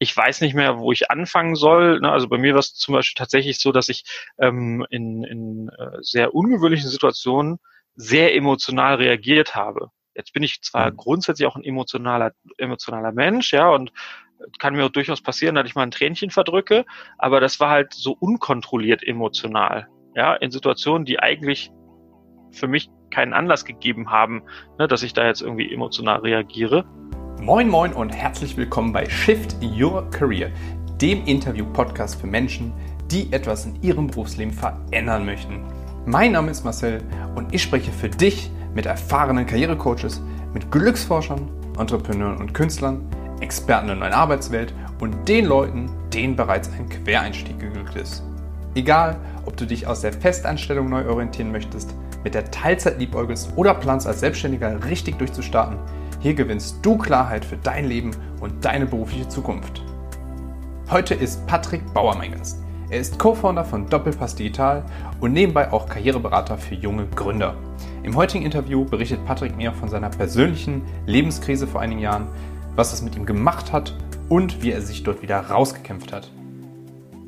ich weiß nicht mehr, wo ich anfangen soll. Ne? Also bei mir war es zum Beispiel tatsächlich so, dass ich ähm, in, in äh, sehr ungewöhnlichen Situationen sehr emotional reagiert habe. Jetzt bin ich zwar mhm. grundsätzlich auch ein emotionaler, emotionaler Mensch, ja, und kann mir auch durchaus passieren, dass ich mal ein Tränchen verdrücke, aber das war halt so unkontrolliert emotional, ja, in Situationen, die eigentlich für mich keinen Anlass gegeben haben, ne, dass ich da jetzt irgendwie emotional reagiere. Moin Moin und herzlich willkommen bei Shift Your Career, dem Interview-Podcast für Menschen, die etwas in ihrem Berufsleben verändern möchten. Mein Name ist Marcel und ich spreche für dich mit erfahrenen Karrierecoaches, mit Glücksforschern, Entrepreneuren und Künstlern, Experten der Arbeitswelt und den Leuten, denen bereits ein Quereinstieg geglückt ist. Egal, ob du dich aus der Festanstellung neu orientieren möchtest, mit der Teilzeit liebäugelst oder planst als Selbstständiger richtig durchzustarten, hier gewinnst du Klarheit für dein Leben und deine berufliche Zukunft. Heute ist Patrick Bauer mein Gast. Er ist Co-Founder von Doppelpass Digital und nebenbei auch Karriereberater für junge Gründer. Im heutigen Interview berichtet Patrick mir von seiner persönlichen Lebenskrise vor einigen Jahren, was es mit ihm gemacht hat und wie er sich dort wieder rausgekämpft hat.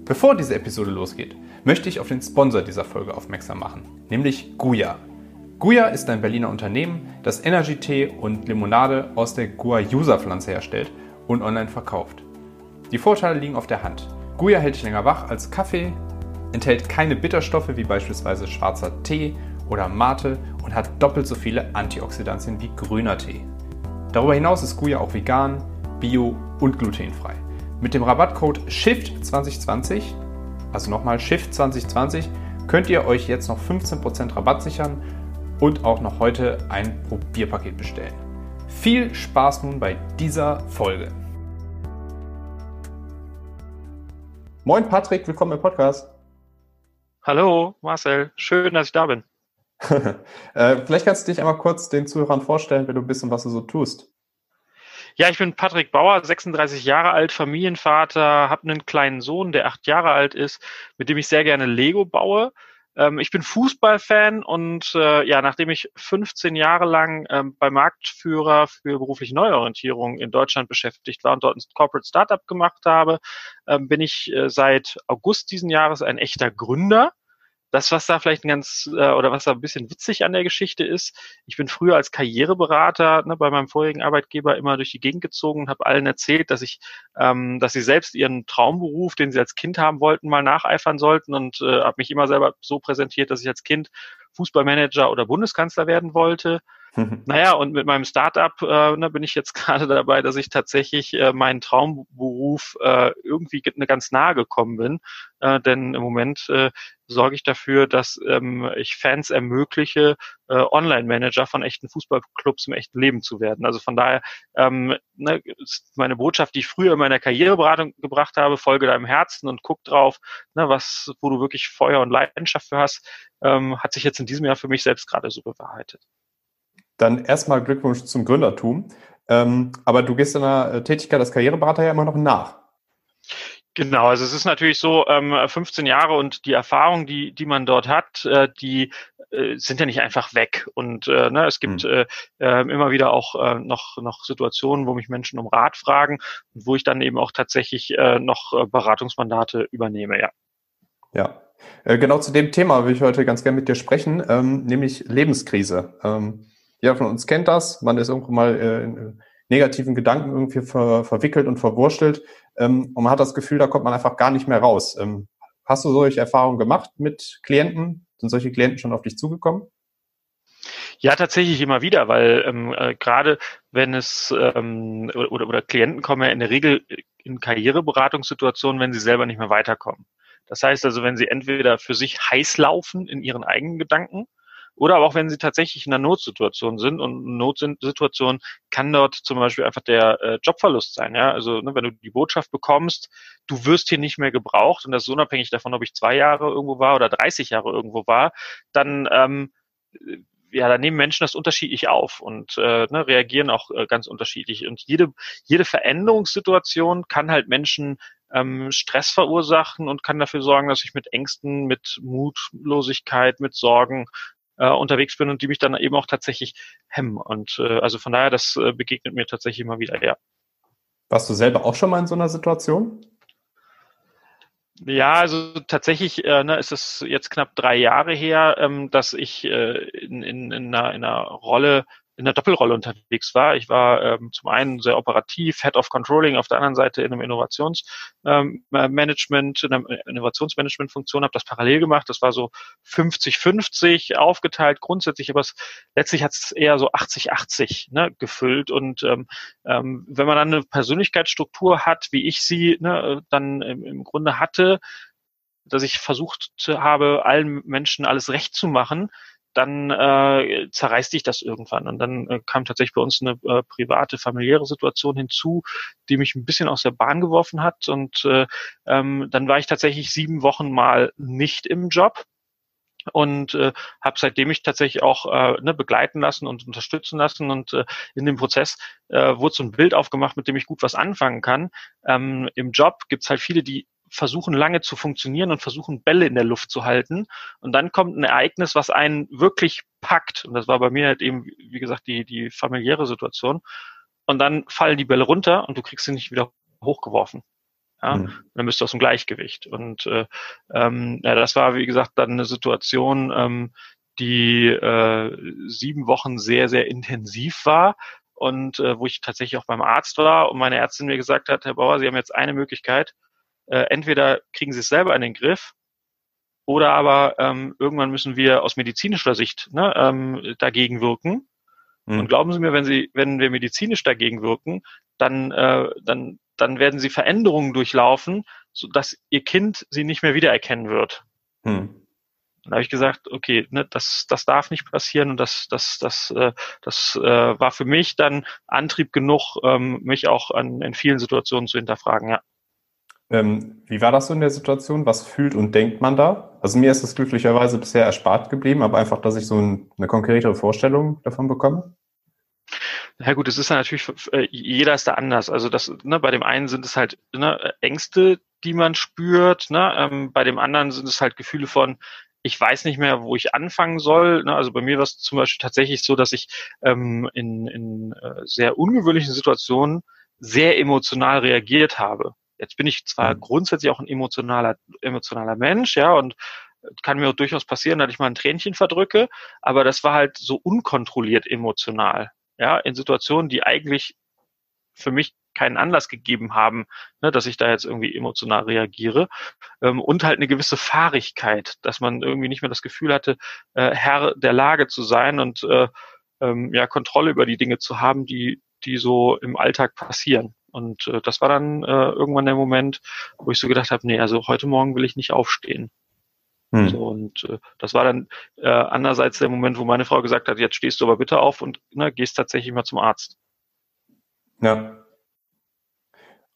Bevor diese Episode losgeht, möchte ich auf den Sponsor dieser Folge aufmerksam machen, nämlich Guya. Guya ist ein Berliner Unternehmen, das Energy-Tee und Limonade aus der Guayusa-Pflanze herstellt und online verkauft. Die Vorteile liegen auf der Hand. Guya hält dich länger wach als Kaffee, enthält keine Bitterstoffe wie beispielsweise schwarzer Tee oder Mate und hat doppelt so viele Antioxidantien wie grüner Tee. Darüber hinaus ist Guya auch vegan, bio und glutenfrei. Mit dem Rabattcode SHIFT2020, also nochmal SHIFT2020, könnt ihr euch jetzt noch 15% Rabatt sichern und auch noch heute ein Probierpaket bestellen. Viel Spaß nun bei dieser Folge. Moin Patrick, willkommen im Podcast. Hallo Marcel, schön, dass ich da bin. äh, vielleicht kannst du dich einmal kurz den Zuhörern vorstellen, wer du bist und was du so tust. Ja, ich bin Patrick Bauer, 36 Jahre alt, Familienvater, habe einen kleinen Sohn, der acht Jahre alt ist, mit dem ich sehr gerne Lego baue. Ähm, ich bin Fußballfan und äh, ja, nachdem ich 15 Jahre lang ähm, bei Marktführer für berufliche Neuorientierung in Deutschland beschäftigt war und dort ein Corporate Startup gemacht habe, ähm, bin ich äh, seit August diesen Jahres ein echter Gründer das, was da vielleicht ein ganz äh, oder was da ein bisschen witzig an der Geschichte ist, ich bin früher als Karriereberater ne, bei meinem vorigen Arbeitgeber immer durch die Gegend gezogen und habe allen erzählt, dass ich, ähm, dass sie selbst ihren Traumberuf, den sie als Kind haben wollten, mal nacheifern sollten und äh, habe mich immer selber so präsentiert, dass ich als Kind Fußballmanager oder Bundeskanzler werden wollte. Mhm. Naja, und mit meinem Startup äh, ne, bin ich jetzt gerade dabei, dass ich tatsächlich äh, meinen Traumberuf äh, irgendwie ne, ganz nahe gekommen bin. Äh, denn im Moment äh, sorge ich dafür, dass ähm, ich Fans ermögliche, äh, Online-Manager von echten Fußballclubs im echten Leben zu werden. Also von daher ähm, ne, ist meine Botschaft, die ich früher in meiner Karriereberatung gebracht habe, folge deinem Herzen und guck drauf, ne, was, wo du wirklich Feuer und Leidenschaft für hast, ähm, hat sich jetzt in diesem Jahr für mich selbst gerade so bewahrheitet. Dann erstmal Glückwunsch zum Gründertum. Ähm, aber du gehst deiner äh, Tätigkeit als Karriereberater ja immer noch nach. Genau, also es ist natürlich so, ähm, 15 Jahre und die Erfahrung, die, die man dort hat, äh, die äh, sind ja nicht einfach weg. Und äh, ne, es gibt mhm. äh, äh, immer wieder auch äh, noch, noch Situationen, wo mich Menschen um Rat fragen und wo ich dann eben auch tatsächlich äh, noch äh, Beratungsmandate übernehme, ja. Ja, genau zu dem Thema will ich heute ganz gerne mit dir sprechen, ähm, nämlich Lebenskrise. Ähm, jeder von uns kennt das. Man ist irgendwo mal äh, in negativen Gedanken irgendwie ver, verwickelt und verwurstelt. Ähm, und man hat das Gefühl, da kommt man einfach gar nicht mehr raus. Ähm, hast du solche Erfahrungen gemacht mit Klienten? Sind solche Klienten schon auf dich zugekommen? Ja, tatsächlich immer wieder, weil ähm, äh, gerade wenn es ähm, oder, oder Klienten kommen ja in der Regel in Karriereberatungssituationen, wenn sie selber nicht mehr weiterkommen. Das heißt also, wenn sie entweder für sich heiß laufen in ihren eigenen Gedanken oder auch wenn sie tatsächlich in einer Notsituation sind und Notsituation kann dort zum Beispiel einfach der äh, Jobverlust sein. Ja, also ne, wenn du die Botschaft bekommst, du wirst hier nicht mehr gebraucht und das ist unabhängig davon, ob ich zwei Jahre irgendwo war oder 30 Jahre irgendwo war, dann ähm, ja, da nehmen Menschen das unterschiedlich auf und äh, ne, reagieren auch äh, ganz unterschiedlich. Und jede, jede Veränderungssituation kann halt Menschen ähm, Stress verursachen und kann dafür sorgen, dass ich mit Ängsten, mit Mutlosigkeit, mit Sorgen äh, unterwegs bin und die mich dann eben auch tatsächlich hemmen. Und äh, also von daher, das äh, begegnet mir tatsächlich immer wieder, ja. Warst du selber auch schon mal in so einer Situation? Ja, also tatsächlich äh, ne, ist es jetzt knapp drei Jahre her, ähm, dass ich äh, in, in, in, einer, in einer Rolle in der Doppelrolle unterwegs war. Ich war ähm, zum einen sehr operativ, Head of Controlling, auf der anderen Seite in einem Innovationsmanagement, ähm, in einer Innovationsmanagement-Funktion, habe das parallel gemacht. Das war so 50-50 aufgeteilt grundsätzlich, aber es, letztlich hat es eher so 80-80 ne, gefüllt. Und ähm, ähm, wenn man dann eine Persönlichkeitsstruktur hat, wie ich sie ne, dann im, im Grunde hatte, dass ich versucht habe, allen Menschen alles recht zu machen, dann äh, zerreißt dich das irgendwann. Und dann äh, kam tatsächlich bei uns eine äh, private, familiäre Situation hinzu, die mich ein bisschen aus der Bahn geworfen hat. Und äh, ähm, dann war ich tatsächlich sieben Wochen mal nicht im Job und äh, habe seitdem mich tatsächlich auch äh, ne, begleiten lassen und unterstützen lassen und äh, in dem Prozess äh, wurde so ein Bild aufgemacht, mit dem ich gut was anfangen kann. Ähm, Im Job gibt's halt viele, die versuchen lange zu funktionieren und versuchen Bälle in der Luft zu halten. Und dann kommt ein Ereignis, was einen wirklich packt. Und das war bei mir halt eben, wie gesagt, die, die familiäre Situation. Und dann fallen die Bälle runter und du kriegst sie nicht wieder hochgeworfen. Ja, mhm. dann bist du aus dem Gleichgewicht. Und äh, ähm, ja, das war, wie gesagt, dann eine Situation, ähm, die äh, sieben Wochen sehr, sehr intensiv war und äh, wo ich tatsächlich auch beim Arzt war und meine Ärztin mir gesagt hat, Herr Bauer, Sie haben jetzt eine Möglichkeit, äh, entweder kriegen sie es selber in den Griff oder aber ähm, irgendwann müssen wir aus medizinischer Sicht ne, ähm, dagegen wirken. Mhm. Und glauben Sie mir, wenn Sie, wenn wir medizinisch dagegen wirken, dann, äh, dann, dann werden Sie Veränderungen durchlaufen, sodass Ihr Kind Sie nicht mehr wiedererkennen wird. Mhm. Dann habe ich gesagt, okay, ne, das, das darf nicht passieren und das, das, das, äh, das äh, war für mich dann Antrieb genug, ähm, mich auch an, in vielen Situationen zu hinterfragen, ja. Ähm, wie war das so in der Situation? Was fühlt und denkt man da? Also mir ist es glücklicherweise bisher erspart geblieben, aber einfach, dass ich so ein, eine konkretere Vorstellung davon bekomme. Ja gut, es ist ja natürlich, äh, jeder ist da anders. Also das, ne, bei dem einen sind es halt ne, Ängste, die man spürt, ne, ähm, bei dem anderen sind es halt Gefühle von, ich weiß nicht mehr, wo ich anfangen soll. Ne? Also bei mir war es zum Beispiel tatsächlich so, dass ich ähm, in, in äh, sehr ungewöhnlichen Situationen sehr emotional reagiert habe. Jetzt bin ich zwar grundsätzlich auch ein emotionaler, emotionaler Mensch, ja, und kann mir auch durchaus passieren, dass ich mal ein Tränchen verdrücke, aber das war halt so unkontrolliert emotional, ja, in Situationen, die eigentlich für mich keinen Anlass gegeben haben, ne, dass ich da jetzt irgendwie emotional reagiere ähm, und halt eine gewisse Fahrigkeit, dass man irgendwie nicht mehr das Gefühl hatte, äh, Herr der Lage zu sein und äh, ähm, ja Kontrolle über die Dinge zu haben, die die so im Alltag passieren. Und äh, das war dann äh, irgendwann der Moment, wo ich so gedacht habe, nee, also heute Morgen will ich nicht aufstehen. Hm. So, und äh, das war dann äh, andererseits der Moment, wo meine Frau gesagt hat, jetzt stehst du aber bitte auf und ne, gehst tatsächlich mal zum Arzt. Ja.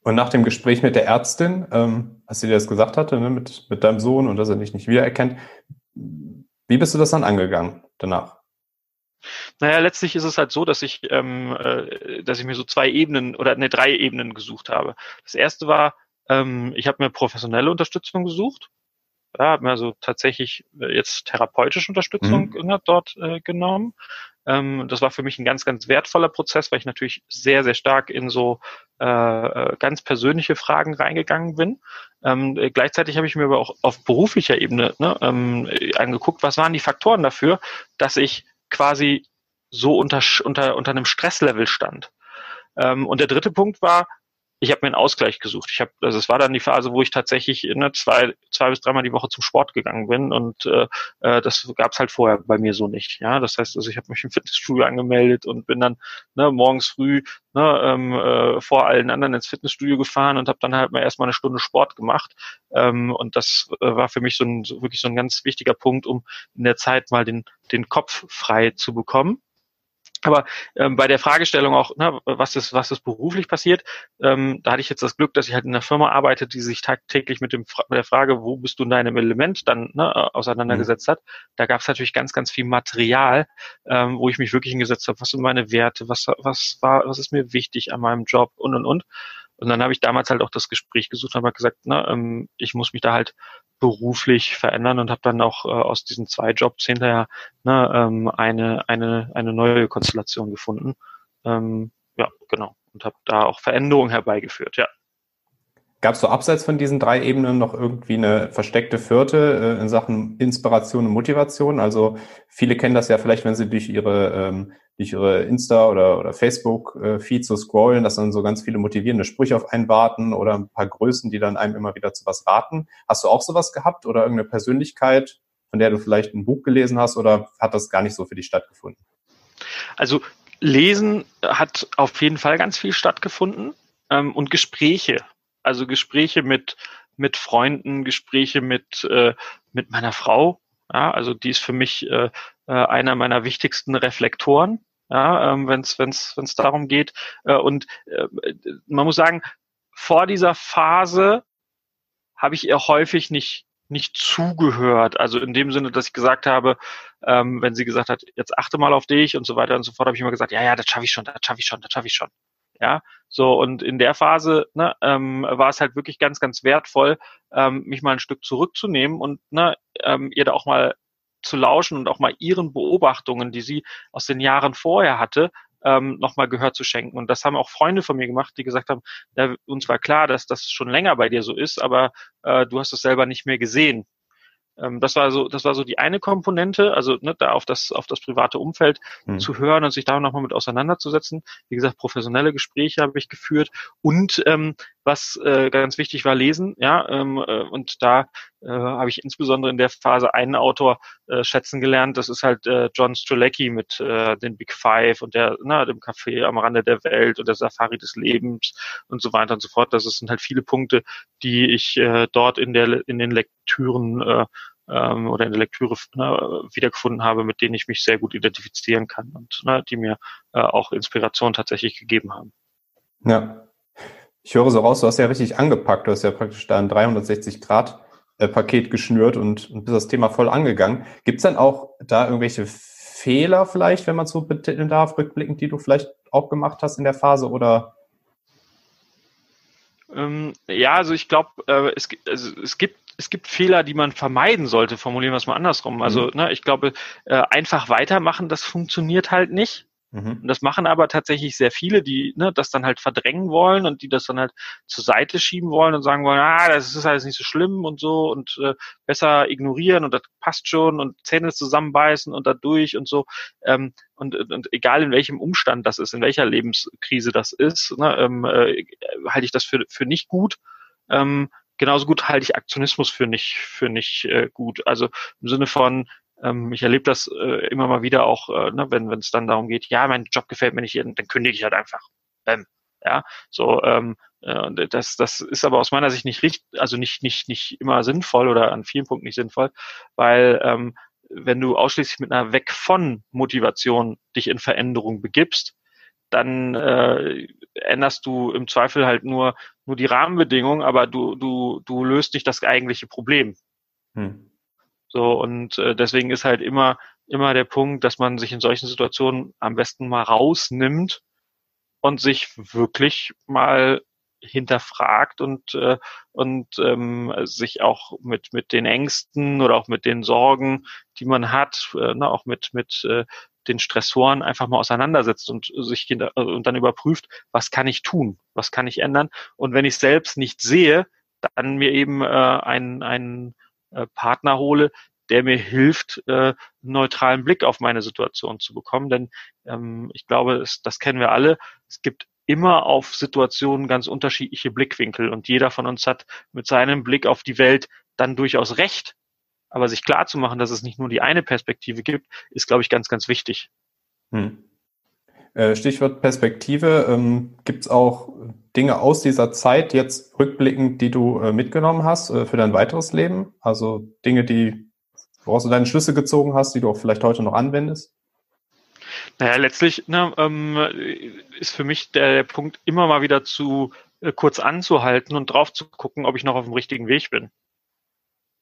Und nach dem Gespräch mit der Ärztin, ähm, als sie dir das gesagt hatte, ne, mit, mit deinem Sohn und dass er dich nicht wiedererkennt, wie bist du das dann angegangen danach? Naja, letztlich ist es halt so, dass ich, ähm, äh, dass ich mir so zwei Ebenen oder ne, drei Ebenen gesucht habe. Das erste war, ähm, ich habe mir professionelle Unterstützung gesucht. Ja, habe mir also tatsächlich äh, jetzt therapeutische Unterstützung mhm. dort äh, genommen. Ähm, das war für mich ein ganz, ganz wertvoller Prozess, weil ich natürlich sehr, sehr stark in so äh, äh ganz persönliche Fragen reingegangen bin. Ähm, äh, gleichzeitig habe ich mir aber auch auf beruflicher Ebene ne, ähm, angeguckt, was waren die Faktoren dafür, dass ich quasi so unter, unter, unter einem Stresslevel stand. Ähm, und der dritte Punkt war, ich habe mir einen Ausgleich gesucht. Ich habe, also es war dann die Phase, wo ich tatsächlich ne, zwei, zwei bis dreimal die Woche zum Sport gegangen bin und äh, äh das gab es halt vorher bei mir so nicht. Ja, das heißt, also ich habe mich im Fitnessstudio angemeldet und bin dann ne, morgens früh ne, ähm, äh, vor allen anderen ins Fitnessstudio gefahren und habe dann halt mal erstmal eine Stunde Sport gemacht. Ähm, und das äh, war für mich so ein so wirklich so ein ganz wichtiger Punkt, um in der Zeit mal den den Kopf frei zu bekommen. Aber ähm, bei der Fragestellung auch, ne, was ist, was ist beruflich passiert, ähm, da hatte ich jetzt das Glück, dass ich halt in einer Firma arbeite, die sich tagtäglich mit, dem, mit der Frage, wo bist du in deinem Element, dann ne, auseinandergesetzt mhm. hat. Da gab es natürlich ganz, ganz viel Material, ähm, wo ich mich wirklich hingesetzt habe, was sind meine Werte, was, was war, was ist mir wichtig an meinem Job und und und. Und dann habe ich damals halt auch das Gespräch gesucht und habe gesagt, ne, ähm, ich muss mich da halt beruflich verändern und habe dann auch äh, aus diesen zwei Jobs hinterher ne, ähm, eine, eine, eine neue Konstellation gefunden. Ähm, ja, genau. und habe da auch Veränderungen herbeigeführt, ja. Gab es so abseits von diesen drei Ebenen noch irgendwie eine versteckte vierte äh, in Sachen Inspiration und Motivation? Also viele kennen das ja vielleicht, wenn sie durch ihre ähm, durch ihre Insta oder, oder Facebook-Feed äh, so scrollen, dass dann so ganz viele motivierende Sprüche auf einen warten oder ein paar Größen, die dann einem immer wieder zu was raten. Hast du auch sowas gehabt oder irgendeine Persönlichkeit, von der du vielleicht ein Buch gelesen hast oder hat das gar nicht so für dich stattgefunden? Also Lesen hat auf jeden Fall ganz viel stattgefunden ähm, und Gespräche. Also Gespräche mit, mit Freunden, Gespräche mit, äh, mit meiner Frau. Ja, also die ist für mich äh, äh einer meiner wichtigsten Reflektoren, ja, ähm, wenn es wenn's, wenn's darum geht. Äh, und äh, man muss sagen, vor dieser Phase habe ich ihr häufig nicht nicht zugehört. Also in dem Sinne, dass ich gesagt habe, ähm, wenn sie gesagt hat, jetzt achte mal auf dich und so weiter und so fort, habe ich immer gesagt, ja, ja, das schaffe ich schon, das schaffe ich schon, das schaffe ich schon. Ja, so und in der Phase ne, ähm, war es halt wirklich ganz, ganz wertvoll, ähm, mich mal ein Stück zurückzunehmen und ne, ähm, ihr da auch mal zu lauschen und auch mal ihren Beobachtungen, die sie aus den Jahren vorher hatte, ähm, nochmal Gehör zu schenken. Und das haben auch Freunde von mir gemacht, die gesagt haben, ja, uns war klar, dass das schon länger bei dir so ist, aber äh, du hast es selber nicht mehr gesehen. Ähm, das war so, das war so die eine Komponente, also ne, da auf das, auf das private Umfeld mhm. zu hören und sich da nochmal mit auseinanderzusetzen. Wie gesagt, professionelle Gespräche habe ich geführt und ähm, was äh, ganz wichtig war, lesen, ja, ähm, äh, und da äh, habe ich insbesondere in der Phase einen Autor äh, schätzen gelernt. Das ist halt äh, John Strzelecki mit äh, den Big Five und der, na, dem Café am Rande der Welt und der Safari des Lebens und so weiter und so fort. Das sind halt viele Punkte, die ich äh, dort in der in den Lektüren äh, ähm, oder in der Lektüre ne, wiedergefunden habe, mit denen ich mich sehr gut identifizieren kann und ne, die mir äh, auch Inspiration tatsächlich gegeben haben. Ja. Ich höre so raus, du hast ja richtig angepackt, du hast ja praktisch da ein 360 Grad äh, Paket geschnürt und, und bist das Thema voll angegangen. Gibt es dann auch da irgendwelche Fehler vielleicht, wenn man so betiteln darf, rückblickend, die du vielleicht auch gemacht hast in der Phase oder? Ähm, ja, also ich glaube, äh, es, also es gibt es gibt Fehler, die man vermeiden sollte, formulieren wir es mal andersrum. Also, mhm. ne, ich glaube, äh, einfach weitermachen, das funktioniert halt nicht. Mhm. Und das machen aber tatsächlich sehr viele, die ne, das dann halt verdrängen wollen und die das dann halt zur Seite schieben wollen und sagen wollen, ah, das ist alles nicht so schlimm und so und äh, besser ignorieren und das passt schon und Zähne zusammenbeißen und da durch und so. Ähm, und, und egal in welchem Umstand das ist, in welcher Lebenskrise das ist, ne, ähm, äh, halte ich das für, für nicht gut. Ähm, genauso gut halte ich Aktionismus für nicht, für nicht äh, gut. Also im Sinne von, ähm, ich erlebe das äh, immer mal wieder auch, äh, ne, wenn es dann darum geht, ja, mein Job gefällt mir nicht, dann kündige ich halt einfach. Bäm. Ja, so, ähm, äh, das, das ist aber aus meiner Sicht nicht richtig, also nicht, nicht, nicht immer sinnvoll oder an vielen Punkten nicht sinnvoll, weil ähm, wenn du ausschließlich mit einer Weg von Motivation dich in Veränderung begibst, dann äh, änderst du im Zweifel halt nur, nur die Rahmenbedingungen, aber du, du, du löst nicht das eigentliche Problem. Hm. So, und äh, deswegen ist halt immer, immer der Punkt, dass man sich in solchen Situationen am besten mal rausnimmt und sich wirklich mal hinterfragt und äh, und ähm, sich auch mit mit den Ängsten oder auch mit den Sorgen, die man hat, äh, ne, auch mit mit äh, den Stressoren einfach mal auseinandersetzt und sich äh, und dann überprüft, was kann ich tun, was kann ich ändern. Und wenn ich selbst nicht sehe, dann mir eben äh, einen einen äh, Partner hole, der mir hilft, äh, einen neutralen Blick auf meine Situation zu bekommen. Denn ähm, ich glaube, es, das kennen wir alle. Es gibt immer auf Situationen ganz unterschiedliche Blickwinkel und jeder von uns hat mit seinem Blick auf die Welt dann durchaus recht. Aber sich klar zu machen, dass es nicht nur die eine Perspektive gibt, ist, glaube ich, ganz, ganz wichtig. Hm. Äh, Stichwort Perspektive. Ähm, Gibt es auch Dinge aus dieser Zeit jetzt rückblickend, die du äh, mitgenommen hast äh, für dein weiteres Leben? Also Dinge, die, woraus du deine Schlüsse gezogen hast, die du auch vielleicht heute noch anwendest? Naja, letztlich ne, ähm, ist für mich der, der, Punkt, immer mal wieder zu äh, kurz anzuhalten und drauf zu gucken, ob ich noch auf dem richtigen Weg bin.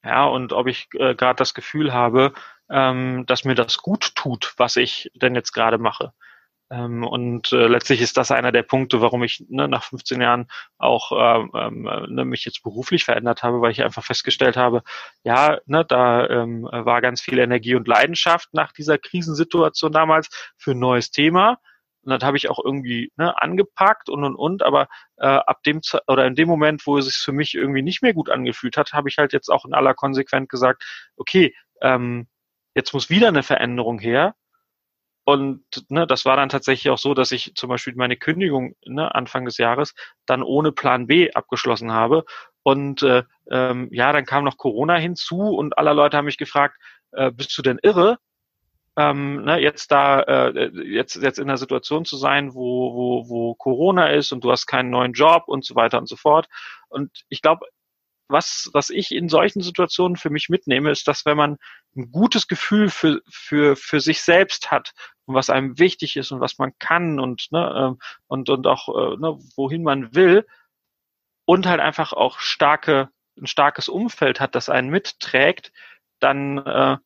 Ja, und ob ich äh, gerade das Gefühl habe, ähm, dass mir das gut tut, was ich denn jetzt gerade mache. Ähm, und äh, letztlich ist das einer der Punkte, warum ich ne, nach 15 Jahren auch ähm, ähm, ne, mich jetzt beruflich verändert habe, weil ich einfach festgestellt habe, ja, ne, da ähm, war ganz viel Energie und Leidenschaft nach dieser Krisensituation damals für ein neues Thema. und das habe ich auch irgendwie ne, angepackt und und und, aber äh, ab dem oder in dem Moment, wo es sich für mich irgendwie nicht mehr gut angefühlt hat, habe ich halt jetzt auch in aller Konsequenz gesagt, okay, ähm, jetzt muss wieder eine Veränderung her. Und ne, das war dann tatsächlich auch so, dass ich zum Beispiel meine Kündigung ne, Anfang des Jahres dann ohne Plan B abgeschlossen habe. Und äh, ähm, ja, dann kam noch Corona hinzu und alle Leute haben mich gefragt, äh, bist du denn irre? ähm, ne, jetzt da äh, jetzt jetzt in der Situation zu sein, wo, wo, wo Corona ist und du hast keinen neuen Job und so weiter und so fort. Und ich glaube, was, was ich in solchen Situationen für mich mitnehme, ist, dass wenn man ein gutes Gefühl für, für, für sich selbst hat und was einem wichtig ist und was man kann und, ne, ähm, und, und auch, äh, ne, wohin man will und halt einfach auch starke, ein starkes Umfeld hat, das einen mitträgt, dann, äh,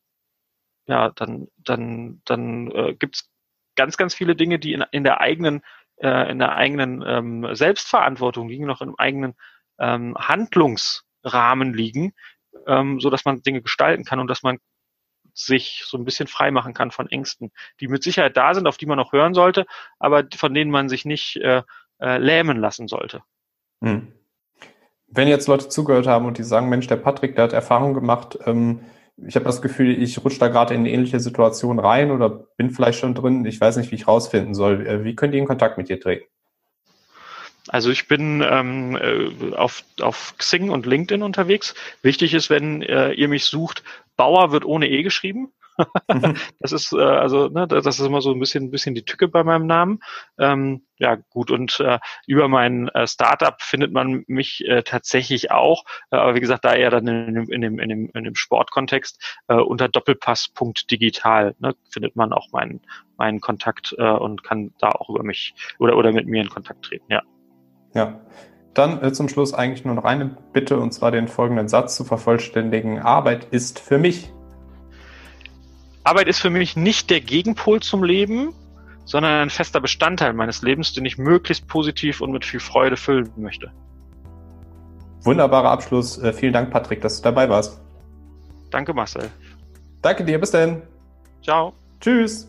ja, dann, dann, dann äh, gibt ganz, ganz viele Dinge, die in, in der eigenen, äh, in der eigenen ähm, Selbstverantwortung liegen, noch im eigenen ähm, Handlungsrahmen liegen, ähm, so dass man Dinge gestalten kann und dass man sich so ein bisschen frei machen kann von Ängsten, die mit Sicherheit da sind, auf die man auch hören sollte, aber von denen man sich nicht äh, äh, lähmen lassen sollte. Hm. Wenn jetzt Leute zugehört haben und die sagen, Mensch, der Patrick, der hat Erfahrung gemacht, ähm, ich habe das Gefühl, ich rutsche da gerade in eine ähnliche Situation rein oder bin vielleicht schon drin. Ich weiß nicht, wie ich rausfinden soll. Äh, wie könnt ihr in Kontakt mit dir treten? Also ich bin ähm, äh, auf, auf Xing und LinkedIn unterwegs. Wichtig ist, wenn äh, ihr mich sucht, Bauer wird ohne E geschrieben. das ist äh, also, ne, das ist immer so ein bisschen, ein bisschen die Tücke bei meinem Namen. Ähm, ja, gut. Und äh, über mein äh, Startup findet man mich äh, tatsächlich auch, äh, aber wie gesagt, da eher dann in dem, in dem, in dem, in dem Sportkontext äh, unter Doppelpass.digital ne, findet man auch meinen meinen Kontakt äh, und kann da auch über mich oder oder mit mir in Kontakt treten. Ja. Ja. Dann äh, zum Schluss eigentlich nur noch eine Bitte, und zwar den folgenden Satz zu vervollständigen. Arbeit ist für mich Arbeit ist für mich nicht der Gegenpol zum Leben, sondern ein fester Bestandteil meines Lebens, den ich möglichst positiv und mit viel Freude füllen möchte. Wunderbarer Abschluss. Äh, vielen Dank, Patrick, dass du dabei warst. Danke, Marcel. Danke dir. Bis dann. Ciao. Tschüss.